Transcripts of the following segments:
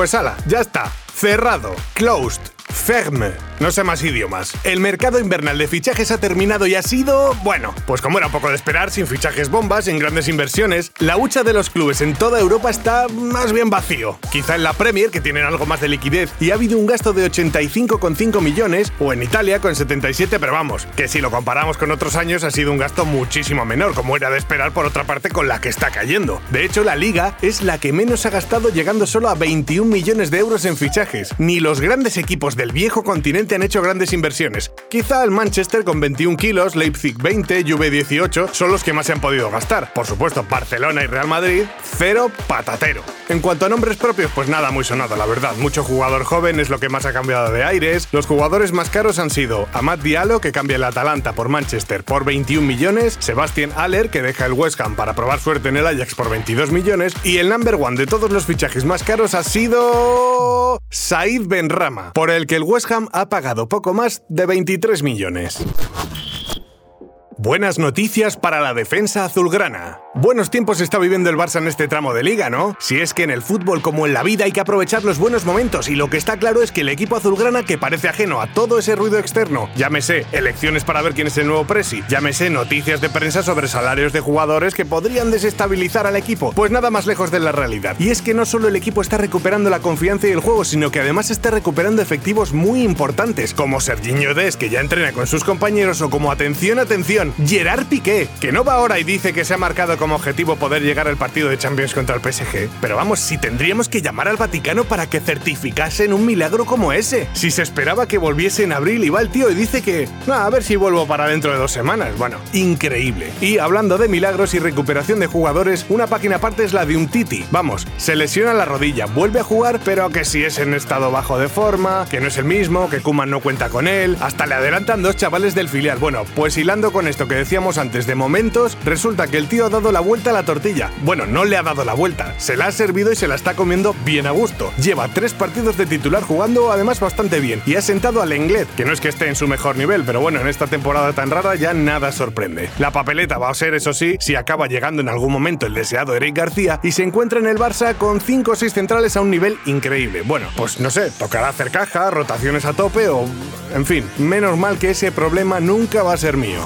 Pues ala, ya está. Cerrado. Closed. Ferme. No sé más idiomas. El mercado invernal de fichajes ha terminado y ha sido, bueno, pues como era poco de esperar, sin fichajes bombas, sin grandes inversiones, la hucha de los clubes en toda Europa está más bien vacío. Quizá en la Premier, que tienen algo más de liquidez, y ha habido un gasto de 85,5 millones, o en Italia con 77, pero vamos, que si lo comparamos con otros años ha sido un gasto muchísimo menor, como era de esperar por otra parte con la que está cayendo. De hecho, la liga es la que menos ha gastado llegando solo a 21 millones de euros en fichajes. Ni los grandes equipos del viejo continente han hecho grandes inversiones. Quizá el Manchester con 21 kilos, Leipzig 20, Juve 18 son los que más se han podido gastar. Por supuesto, Barcelona y Real Madrid, cero patatero. En cuanto a nombres propios, pues nada muy sonado, la verdad. Mucho jugador joven es lo que más ha cambiado de aires. Los jugadores más caros han sido Amad Diallo, que cambia el Atalanta por Manchester por 21 millones, Sebastian Aller, que deja el West Ham para probar suerte en el Ajax por 22 millones, y el number one de todos los fichajes más caros ha sido... Said Benrama, por el que el West Ham ha pagado poco más de 23 millones. Buenas noticias para la defensa azulgrana. Buenos tiempos está viviendo el Barça en este tramo de liga, ¿no? Si es que en el fútbol como en la vida hay que aprovechar los buenos momentos y lo que está claro es que el equipo azulgrana que parece ajeno a todo ese ruido externo, llámese elecciones para ver quién es el nuevo presi, llámese noticias de prensa sobre salarios de jugadores que podrían desestabilizar al equipo, pues nada más lejos de la realidad. Y es que no solo el equipo está recuperando la confianza y el juego, sino que además está recuperando efectivos muy importantes, como Serginho Des, que ya entrena con sus compañeros, o como atención, atención, Gerard Piqué, que no va ahora y dice que se ha marcado como objetivo poder llegar al partido de Champions contra el PSG. Pero vamos, si tendríamos que llamar al Vaticano para que certificasen un milagro como ese. Si se esperaba que volviese en abril y va el tío y dice que, a ver si vuelvo para dentro de dos semanas. Bueno, increíble. Y hablando de milagros y recuperación de jugadores, una página aparte es la de un Titi. Vamos, se lesiona la rodilla, vuelve a jugar, pero que si es en estado bajo de forma, que no es el mismo, que Kuman no cuenta con él, hasta le adelantan dos chavales del filial. Bueno, pues hilando con que decíamos antes de momentos, resulta que el tío ha dado la vuelta a la tortilla. Bueno, no le ha dado la vuelta, se la ha servido y se la está comiendo bien a gusto. Lleva tres partidos de titular jugando además bastante bien y ha sentado al Englet, que no es que esté en su mejor nivel, pero bueno, en esta temporada tan rara ya nada sorprende. La papeleta va a ser, eso sí, si acaba llegando en algún momento el deseado Eric García y se encuentra en el Barça con 5 o 6 centrales a un nivel increíble. Bueno, pues no sé, tocará hacer caja, rotaciones a tope o... En fin, menos mal que ese problema nunca va a ser mío.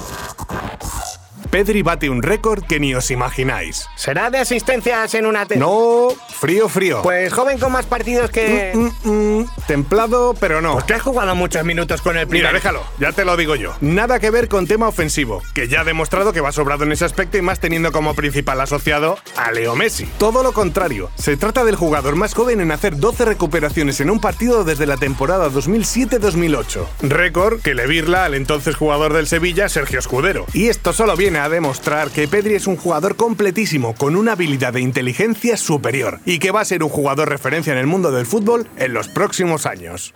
Pedri bate un récord que ni os imagináis. ¿Será de asistencias en una... No, frío, frío. Pues joven con más partidos que... Mm, mm, templado, pero no. Pues que has jugado muchos minutos con el Mira, primer... déjalo, ya te lo digo yo. Nada que ver con tema ofensivo, que ya ha demostrado que va sobrado en ese aspecto y más teniendo como principal asociado a Leo Messi. Todo lo contrario, se trata del jugador más joven en hacer 12 recuperaciones en un partido desde la temporada 2007-2008. Récord que le virla al entonces jugador del Sevilla, Sergio Escudero. Y esto solo viene a demostrar que Pedri es un jugador completísimo, con una habilidad de inteligencia superior, y que va a ser un jugador referencia en el mundo del fútbol en los próximos años.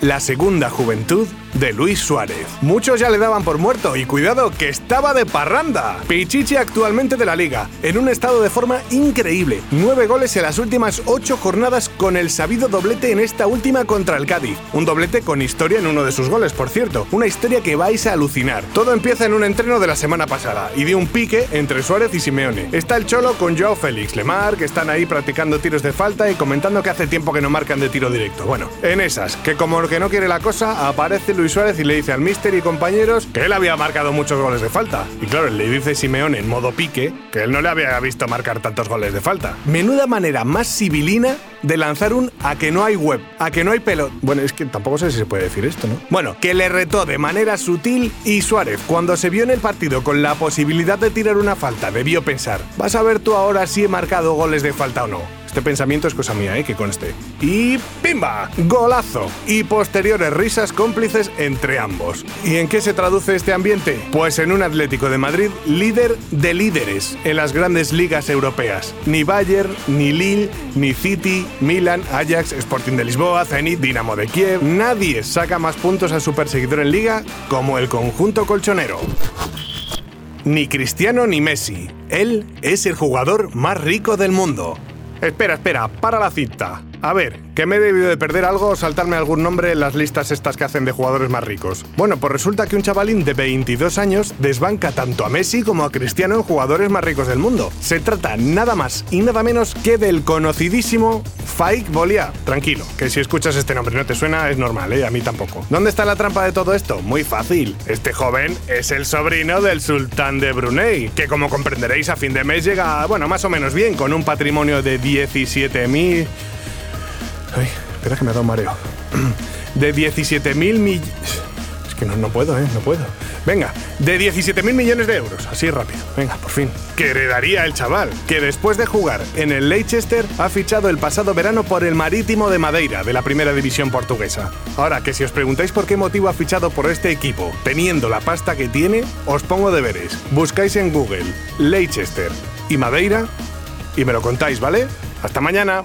La segunda juventud de Luis Suárez. Muchos ya le daban por muerto y cuidado que estaba de parranda. Pichichi actualmente de la liga, en un estado de forma increíble. Nueve goles en las últimas ocho jornadas con el sabido doblete en esta última contra el Cádiz. Un doblete con historia en uno de sus goles, por cierto. Una historia que vais a alucinar. Todo empieza en un entreno de la semana pasada y de un pique entre Suárez y Simeone. Está el Cholo con Joao Félix, Lemar, que están ahí practicando tiros de falta y comentando que hace tiempo que no marcan de tiro directo. Bueno, en esas, que como que no quiere la cosa, aparece Luis Suárez y le dice al mister y compañeros que él había marcado muchos goles de falta. Y claro, le dice Simeone en modo pique que él no le había visto marcar tantos goles de falta. Menuda manera más sibilina de lanzar un a que no hay web, a que no hay pelo. Bueno, es que tampoco sé si se puede decir esto, ¿no? Bueno, que le retó de manera sutil y Suárez, cuando se vio en el partido con la posibilidad de tirar una falta, debió pensar, vas a ver tú ahora si he marcado goles de falta o no. Este pensamiento es cosa mía, ¿eh? que conste. Y ¡pimba! Golazo. Y posteriores risas cómplices entre ambos. ¿Y en qué se traduce este ambiente? Pues en un Atlético de Madrid líder de líderes en las grandes ligas europeas. Ni Bayern, ni Lille, ni City, Milan, Ajax, Sporting de Lisboa, Zenit, Dinamo de Kiev. Nadie saca más puntos a su perseguidor en liga como el conjunto colchonero. Ni Cristiano ni Messi. Él es el jugador más rico del mundo. Espera, espera, para la cinta. A ver, que me he debido de perder algo o saltarme algún nombre en las listas estas que hacen de jugadores más ricos. Bueno, pues resulta que un chavalín de 22 años desbanca tanto a Messi como a Cristiano en jugadores más ricos del mundo. Se trata nada más y nada menos que del conocidísimo Faik Bolia. Tranquilo, que si escuchas este nombre no te suena es normal, ¿eh? A mí tampoco. ¿Dónde está la trampa de todo esto? Muy fácil. Este joven es el sobrino del sultán de Brunei, que como comprenderéis a fin de mes llega, bueno, más o menos bien, con un patrimonio de 17.000... Ay, espera que me ha dado mareo. De 17.000 millones... Es que no, no puedo, ¿eh? No puedo. Venga, de 17.000 millones de euros, así rápido. Venga, por fin. Que heredaría el chaval, que después de jugar en el Leicester ha fichado el pasado verano por el Marítimo de Madeira, de la primera división portuguesa. Ahora, que si os preguntáis por qué motivo ha fichado por este equipo, teniendo la pasta que tiene, os pongo deberes. Buscáis en Google Leicester y Madeira y me lo contáis, ¿vale? Hasta mañana.